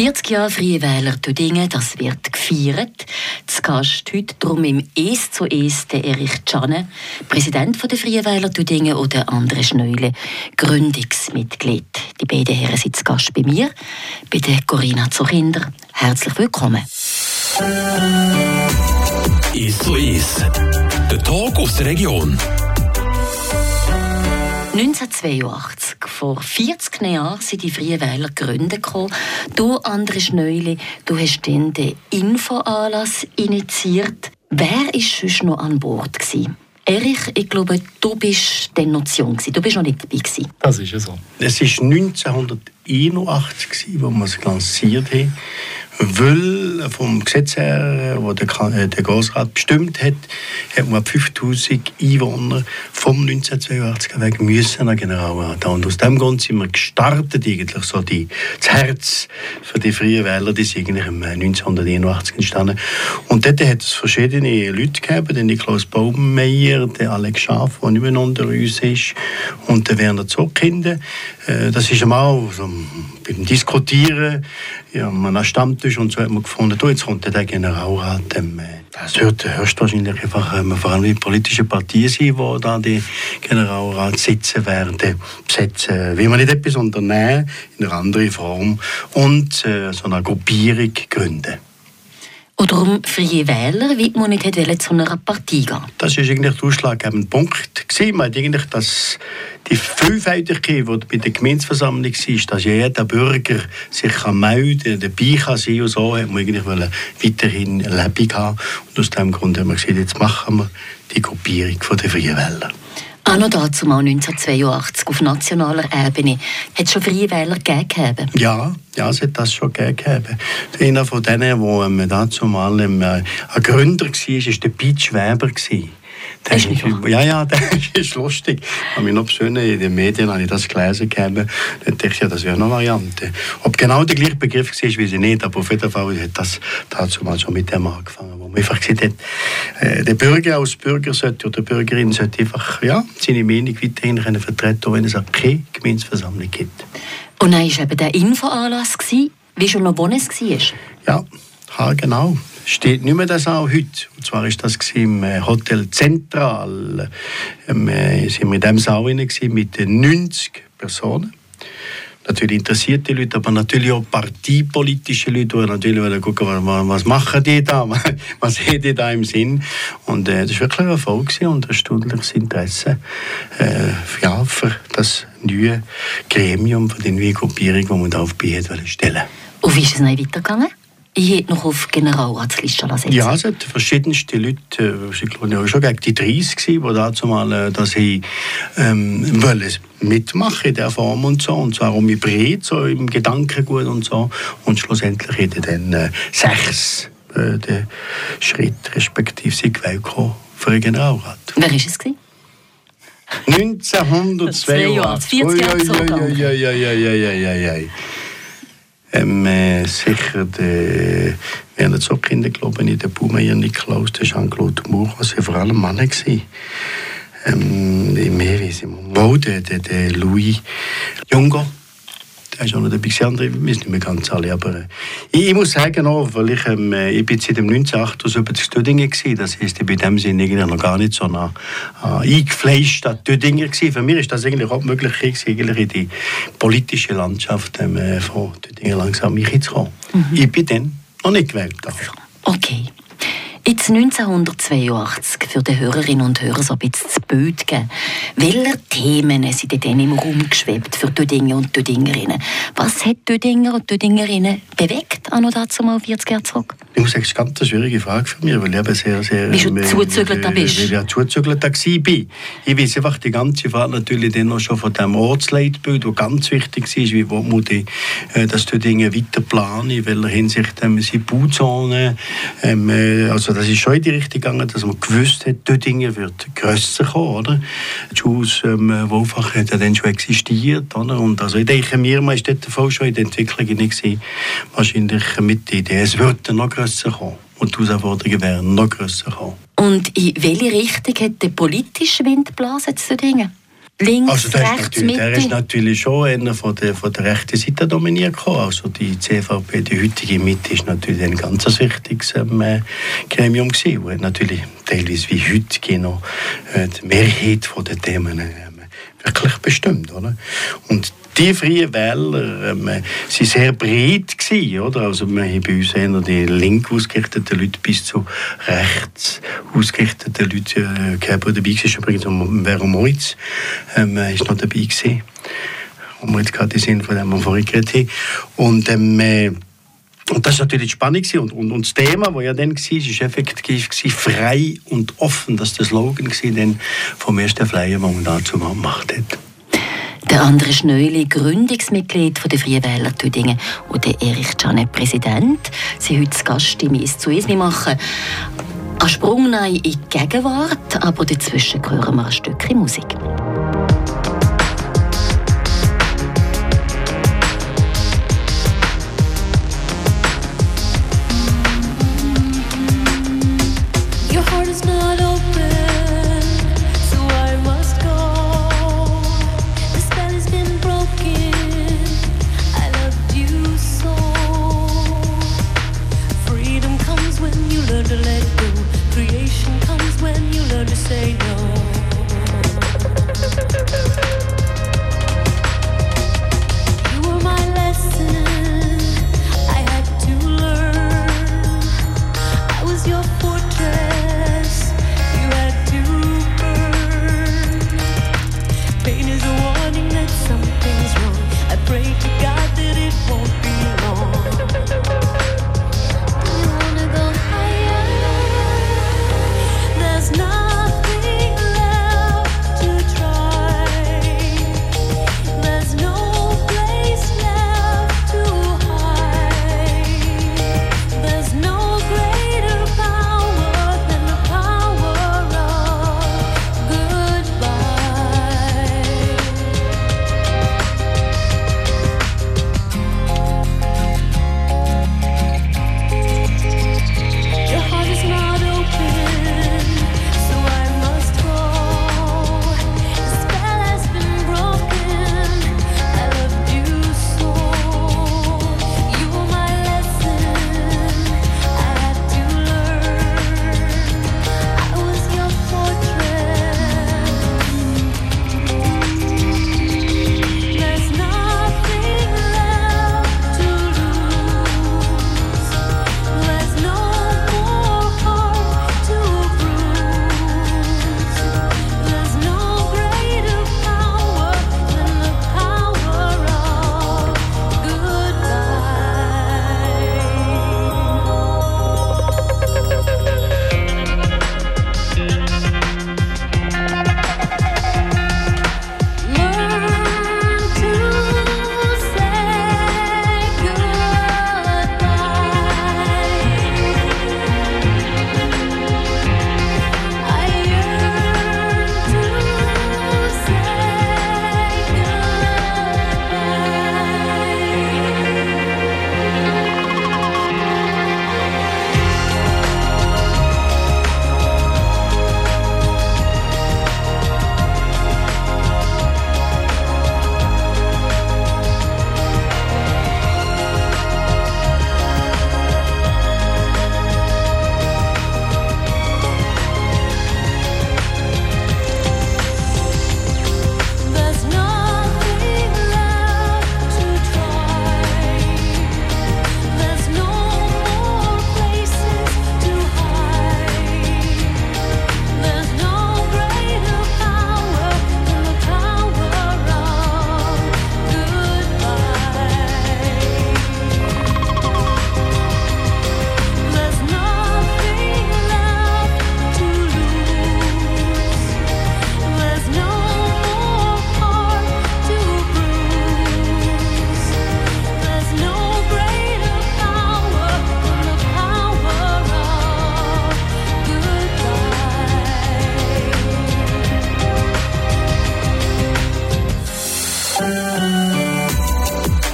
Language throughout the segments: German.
40 Jahre Freie Wähler Tüdingen, das wird gefeiert. Zu Gast heute darum im «Es zu Es» der Erich Czanne, Präsident der Freien Wähler Tüdingen oder André Schneule, Gründungsmitglied. Die beiden Herren sind zu Gast bei mir, bei der Corinna Zuchinder. Herzlich willkommen. «Es zu Es», der Talk aus der Region. 1982, vor 40 Jahren, sind die Freien Wähler gegründet. Du, André Schneuli, du hast dann den Infoanlass initiiert. Wer war sonst noch an Bord? Gewesen? Erich, ich glaube, du bist die Notion. Du bist noch nicht dabei. Gewesen. Das ist ja so. Es ist 1982 81, wo wir es lanciert haben, weil vom Gesetz her, wo der, äh, der Grossrat bestimmt hat, hat man 5000 Einwohner vom 1982 weg müssen nach Generalrat. Und aus diesem Grund sind wir gestartet, eigentlich so die, das Herz für die freien Wähler, die sind eigentlich im äh, 1981 entstanden. Und dort hat es verschiedene Leute gegeben, den Niklaus Baumeier, den Alex Schaaf, der nicht mehr unter uns ist, und den Werner Zockhinde. Äh, das ist einmal so ein beim Diskutieren, ja, man am Stammtisch und so hat man gefunden, du, jetzt kommt der Generalrat, ähm, das wird höchstwahrscheinlich einfach ähm, vor allem die politischen Partien sein, die da die Generalrat sitzen werden, besetzen. Will man nicht etwas unternehmen, in einer anderen Form und äh, so eine Gruppierung gründen. Darum Freie Wähler, wie man nicht hätte zu einer Partie gehen Das war eigentlich der ausschlaggebende Punkt. Man hat eigentlich das, die Vielfältigkeit, die bei der Gemeinsversammlung war, dass jeder Bürger sich kann melden dabei kann sein und so, hat man eigentlich weiterhin Leben haben. Und aus diesem Grund haben wir gesagt, jetzt machen wir die Gruppierung der Freien Wähler. Auch noch dazu mal 1982 auf nationaler Ebene. Hat es schon Freie Wähler gegeben? Ja, ja, es hat das schon gegeben. Einer von denen, der ähm, dazu mal ähm, ein Gründer war, war der Piet Schweber. Der ist nicht ja, ja, das ist lustig. Ich habe mich noch persönlich in den Medien habe ich das gelesen. Dann dachte ich, ja, das wäre noch eine Variante. Ob genau der gleiche Begriff war, weiß ich nicht, aber auf jeden Fall hat das dazu mal schon mit dem angefangen man einfach gesagt hat, äh, der Bürger als Bürger sollte, oder Bürgerin sollte einfach ja, seine Meinung weiterhin können vertreten wenn es auch keine Gemeinsversammlung gibt. Und dann war eben der Infoanlass, wie schon noch wo es war? Ja, ha, genau. Steht nicht mehr das auch heute. Und zwar war das im äh, Hotel Zentral. Ähm, äh, sind wir in diesem Saal mit 90 Personen natürlich interessierte Leute, aber natürlich auch parteipolitische Leute, die natürlich wollen gucken, was, machen die da, was sehen die da im Sinn. Und äh, das war wirklich ein Erfolg und ein erstaunliches Interesse äh, ja, für das neue Gremium, für die neue Gruppierung, die man da auf die stellen Und wie ist es dann weitergegangen? Ich hätte noch auf Generalratsliste setzen. Ja, es hat verschiedenste Leute, äh, ich glaube ja schon gegen die 30 die dazu mal äh, dass sie ähm, wollen mitmachen in der Form und so und zwar um breit, so im Gedankengut und so und schlussendlich hätte dann äh, sechs äh, den Schritt respektive sie gewählt für den Generalrat. Wer war es? Gewesen? 1982. 40 Jahre ähm, äh, sicher der Werner Zockkinder, glaube ich, der Baumeyer Niklaus, der Jean-Claude Moore, was ja vor allem Männer waren. Ähm, mehr weiß ich mal. Der, der, der Louis Jungo, ist auch noch dabei gewesen. Andere wissen nicht mehr ganz alle. Aber äh, ich, ich, muss sagen, auch, weil ich, ähm, ich bin seit dem 1978 Tüdingen gewesen. Das heisst, ich bin in dem Sinne eigentlich noch gar nicht so nah, äh, eingefleischt an gewesen. Für mich ist das eigentlich auch möglich gewesen, eigentlich in die politische Landschaft ähm, äh, von Tüdingen langsam reinzukommen. Mhm. Ich bin dann noch nicht gewählt. Okay. Jetzt 1982 für die Hörerinnen und Hörer so ein bisschen zu Bild geben. Welche Themen sind denn im Raum geschwebt für Dödinger und Dödingerinnen? Was hat Dödinger und Dödingerinnen bewegt, an und dazu mal 40 Jahre zurück? Ich muss sagen, das ist eine ganz schwierige Frage für mich, weil ich eben sehr, sehr... Wie du äh, zuzügelt da bist? Weil ich ja zuzügelt da war. Ich weiß einfach die ganze Fahrt natürlich dann noch schon von dem Ortsleitbild, das ganz wichtig ist, wie wo man die, äh, das Dödingen weiter planen, in welcher Hinsicht ähm, sind Bauzonen, ähm, äh, also also das ist schon in die Richtung gegangen, dass man gewusst hat, Dödingen wird grösser kommen, oder? Schulz ähm, Wolfach hat ja dann schon existiert, oder? Und also ich denke mir, ist dort voll schon in der Entwicklung nicht wahrscheinlich mit der Idee, es wird noch grösser kommen. Und die Herausforderungen werden noch grösser kommen. Und in welche Richtung hat der politische Wind geblasen zu Dödingen? Links, also der rechts, ist Mitte? Der ist natürlich schon einer von der, von der rechten Seite dominiert gekommen. Also die CVP, die heutige Mitte, ist natürlich ein ganz wichtiges ähm, äh, Gremium gewesen. Und natürlich teilweise wie heute noch äh, die Mehrheit von den Themen äh, wirklich bestimmt, oder? Und die Freien Wähler ähm, sind sehr breit gewesen, oder? Also wir haben bei uns eher die link ausgerichteten Leute bis zu rechts ausgerichteten Leute äh, gehabt, die dabei waren. Übrigens Vero Moritz ähm, ist noch dabei gewesen. Wir jetzt gerade den von dem wir vorhin geredet haben. Und ähm, äh, und das war natürlich spannend. Und, und, und das Thema, das ja dann war, war effektiv gewesen, frei und offen. Das war der Slogan den vom ersten Flyer, den man dazu gemacht hat. Der andere Schnöli, Gründungsmitglied der Freien Wähler Tüdingen und der Erich Janet, Präsident, sind heute Gast im «Is zu Is». Wir machen einen Sprung in die Gegenwart, aber dazwischen hören wir ein Stückchen Musik.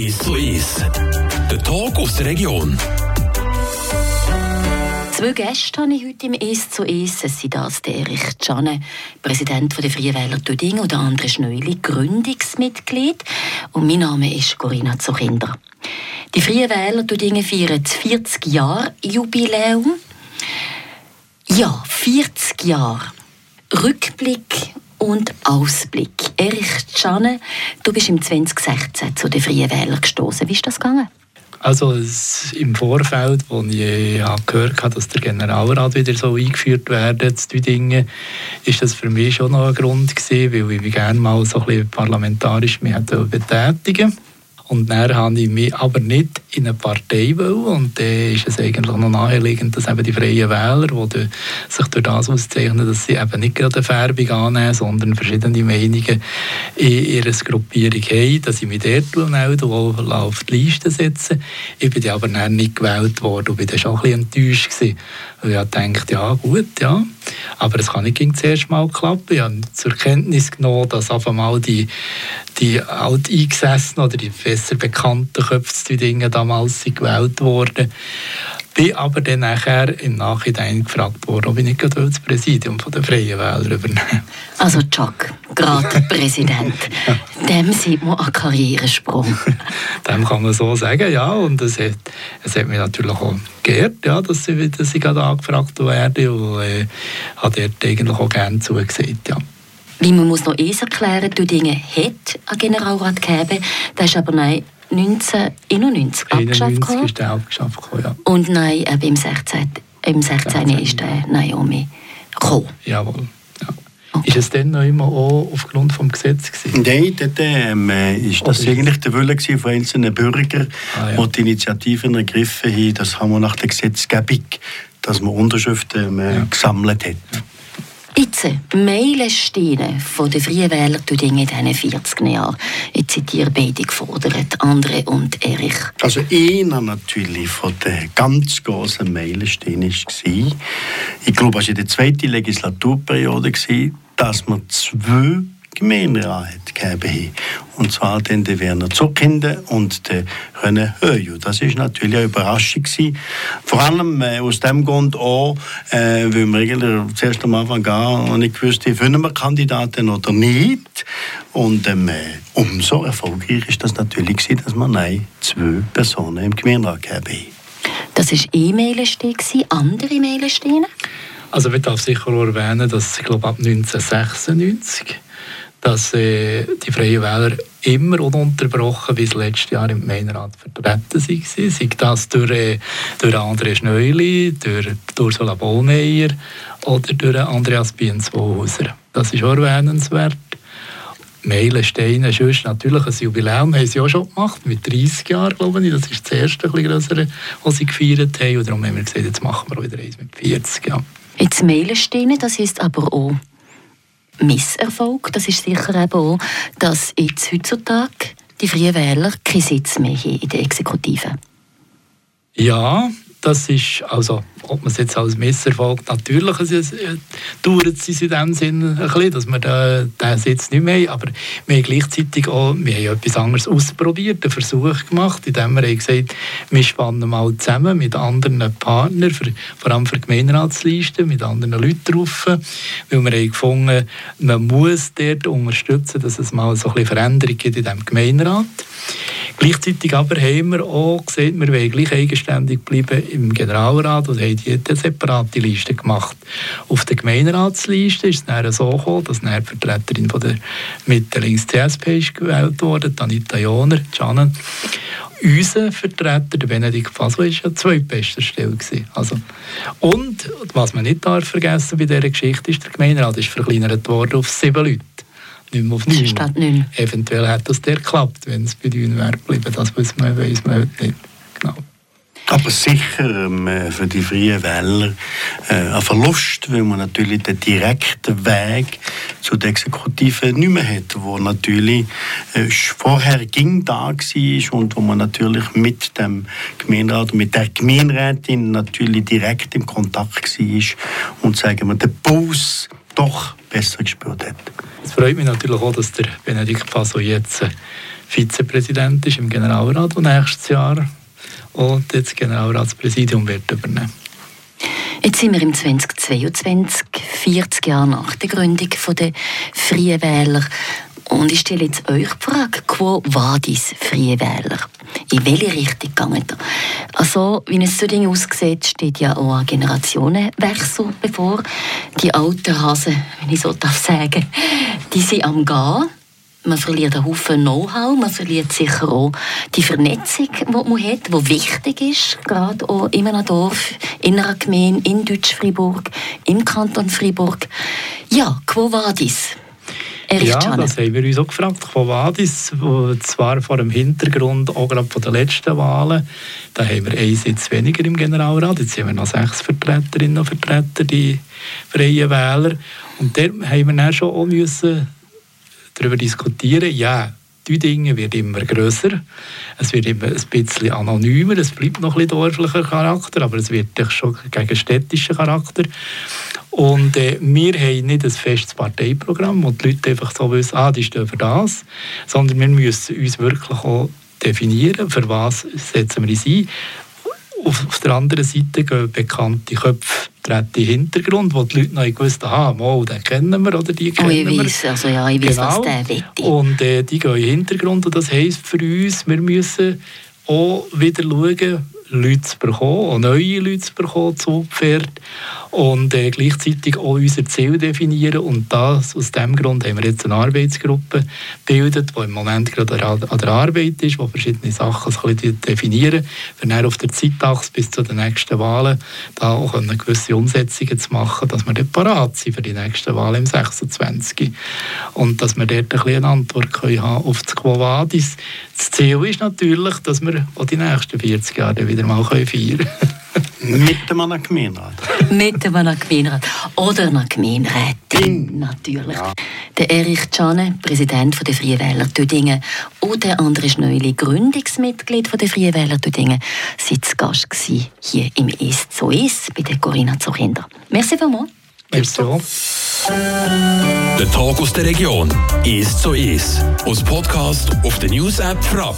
1 zu 1. Der Tag aus der Region. Zwei Gäste habe ich heute im «Eis zu Eis». Es sind das der Erich Tschane, Präsident der Freiwähler Döding und André Schnöli, Gründungsmitglied. Und mein Name ist Corinna Zuchinder. Die Freiwähler Dödingen feiern das 40 Jahre Jubiläum. Ja, 40 Jahre. Rückblick und Ausblick. Erich Czane, du bist im 2016 zu den Freien Wählern gestoßen. Wie ist das gegangen? Also im Vorfeld, als ich gehört habe, dass der Generalrat wieder so eingeführt werden zu Dingen, ist das für mich schon noch ein Grund gewesen, weil ich gerne mal so ein bisschen parlamentarisch mich betätigen und dann habe ich mich aber nicht in eine Partei wollen. Und dann ist es eigentlich noch naheliegend, dass eben die Freien Wähler, die sich durch das auszeichnen, dass sie eben nicht gerade eine Färbung annehmen, sondern verschiedene Meinungen in ihrer Gruppierung haben, dass ich mich dort melde und auf die Liste setze. Ich bin aber dann nicht gewählt worden und bin dann schon ein bisschen enttäuscht gewesen. Und ich dachte, ja gut, ja, aber es kann nicht gegen das erste Mal klappen. Ich habe zur Kenntnis genommen, dass auf einmal die, die alteingesessenen oder die besser bekannten Köpfe Dinge damals sind gewählt wurden. Bin aber dann nachher im Nachhinein gefragt worden, ob ich nicht gerade das Präsidium von der Freien Wähler übernehmen Also Chuck, gerade Präsident, dem sieht man einen Karrieresprung. dem kann man so sagen, ja. Und es hat, es hat mich natürlich auch geehrt, ja, dass ich, dass ich gerade angefragt werde und äh, habe dort eigentlich auch gerne zugesagt, ja. Wie man muss noch eins erklären, du Dinge hat einen Generalrat gegeben, das ist aber nein 1991 abgeschafft ist der abgeschafft ja. Und nein, eben im 16. Im 16. ist der Naomi gekommen. Jawohl. Ja. Okay. Ist es dann noch immer auch aufgrund des Gesetzes? Nein, dort ähm, ist das Oder eigentlich der Wille von einzelnen Bürgern, ah, ja. die die Initiativen ergriffen haben. Das haben wir nach der Gesetzgebung, dass man Unterschriften ähm, ja. gesammelt hat. Jetzt Meilensteine von den Freien Wählern in diesen 40 Jahren. Ich zitiere beide gefordert, Andre und Erich. Also einer natürlich von den ganz großen Meilensteinen war, ich glaube, es war in der zweiten Legislaturperiode, dass wir zwei Gemeinderat gegeben Und zwar den Werner Zuckinde und den René Höju. Das war natürlich eine Überraschung gewesen. Vor allem äh, aus dem Grund auch, äh, weil wir eigentlich zuerst am Anfang gar nicht wussten, finden wir Kandidaten oder nicht. Und ähm, äh, umso erfolgreicher ist das natürlich gewesen, dass wir nein, zwei Personen im Gemeinderat gegeben Das war E-Mail-Stein, andere Mail-Steine? Also ich darf sicher erwähnen, dass ich glaube ab 1996 dass äh, die Freien Wähler immer ununterbrochen bis letztes Jahr im Gemeinderat vertreten waren. Sei das durch, äh, durch André Schneuli, durch Ursula Bohlmeier oder durch Andreas Bienswohauser. Das ist auch erwähnenswert. Meilensteine, sonst natürlich ein Jubiläum haben sie auch schon gemacht, mit 30 Jahren, glaube ich. Das ist das erste größere, was sie gefeiert haben. Und darum haben wir gesagt, jetzt machen wir auch wieder eins mit 40. Ja. Jetzt Meilensteine, das ist aber auch Misserfolg, das ist sicher eben auch, dass jetzt heutzutage die Freien Wähler keinen Sitz mehr haben in der Exekutive. Ja, das ist, also, ob man es jetzt als Misserfolg natürlich äh, dauert es in dem Sinne ein bisschen, dass wir den, den Sitz nicht mehr haben, aber wir haben gleichzeitig auch wir haben etwas anderes ausprobiert, einen Versuch gemacht, indem wir gesagt wir spannen mal zusammen mit anderen Partnern, für, vor allem für Gemeinderatslisten, mit anderen Leuten drauf, weil wir haben gefunden, man muss dort unterstützen, dass es mal so ein bisschen Veränderung gibt in diesem Gemeinderat. Gleichzeitig aber haben wir auch gesehen, wir wollen gleich eigenständig bleiben im Generalrat und haben eine separate Liste gemacht. Auf der Gemeinderatsliste ist es dann so gekommen, dass eine Vertreterin von der Mitte links CSP ist gewählt wurde, Anita Joner, Janen. Unser Vertreter, der Benedikt Faso, war ja zweitbester Stelle. Also, und was man nicht darf vergessen bei dieser Geschichte ist, der Gemeinderat ist verkleinert worden auf sieben Leute nicht mehr auf neun. Statt. Eventuell hat das der geklappt, wenn es bei neun wäre geblieben. Das weiß man, weiß man heute nicht. Genau. Aber sicher ähm, für die Freien Wähler äh, ein Verlust, weil man natürlich den direkten Weg zu der Exekutive nicht mehr hat, wo natürlich äh, vorher ging da war und wo man natürlich mit dem Gemeinderat, mit der Gemeinderätin natürlich direkt im Kontakt war und sagen wir, den Puls doch besser gespürt hat. Es freut mich natürlich auch, dass der Benedikt Faso jetzt Vizepräsident ist im Generalrat und nächstes Jahr und das Generalratspräsidium wird übernehmen. Jetzt sind wir im 2022, 40 Jahre nach der Gründung der Freien Wähler. Und ich stelle jetzt euch die Frage, quo vadis Freie Wähler? In welche Richtung geht ihr? Also, wie es so Dinge aussieht, steht ja auch ein Generationenwechsel bevor. Die alten Hasen, wenn ich so darf sagen, die sind am Gehen. Man verliert einen Haufen Know-how, man verliert sicher auch die Vernetzung, die man hat, die wichtig ist, gerade auch in einem Dorf, in einer Gemeinde, in Deutsch-Fribourg, im Kanton Fribourg. Ja, quo vadis? Erich ja, das haben wir uns auch gefragt. Quo vadis, zwar vor dem Hintergrund auch gerade von den letzten Wahlen, da haben wir einen Sitz weniger im Generalrat, jetzt haben wir noch sechs Vertreterinnen und Vertreter, die Freien Wähler. Und da haben wir dann schon auch müssen darüber diskutieren, ja, die Dinge wird immer grösser, es wird immer ein bisschen anonymer, es bleibt noch ein bisschen dörflicher Charakter, aber es wird schon gegen städtischen Charakter. Und äh, wir haben nicht ein festes Parteiprogramm, wo die Leute einfach so wissen, ah, die stehen für das, sondern wir müssen uns wirklich auch definieren, für was setzen wir uns ein. Auf, der anderen Seite gehen bekannte Köpfe treten in Hintergrund, wo die Leute noch gewusst haben, ah, den kennen wir oder die kennen oh, ich weiss, Also ja, ich weiß, genau. was der will. Und äh, die gehen in Hintergrund und das heisst für uns, wir müssen auch wieder schauen, Leute zu bekommen, auch neue Leute zu bekommen, zu Pferd und äh, gleichzeitig auch unser Ziel definieren und das, aus diesem Grund haben wir jetzt eine Arbeitsgruppe gebildet, die im Moment gerade an der Arbeit ist, wo verschiedene Sachen ein bisschen definieren, für dann auf der Zeitachse bis zu den nächsten Wahlen da auch eine gewisse Umsetzungen zu machen, dass wir dort parat sind für die nächsten Wahlen im 26. Und dass wir dort ein eine Antwort können haben auf das Quo Vadis. Das Ziel ist natürlich, dass wir auch die nächsten 40 Jahre wieder mal feiern können. Mit einem Gemeinderat. Mit einem Gemeinderat. Oder einer Gemeinderätin, natürlich. Ja. Der Erich Czane, Präsident der Freien Wähler Tüdingen, und der André Schneuli, Gründungsmitglied der Freien Wähler Tüdingen, sind zu Gast hier im «Ist so ist» bei der Corinna Zuchinder. Merci vielmals. Merci. Der Tag aus der Region «Ist so ist» als Podcast auf der News-App Frapp.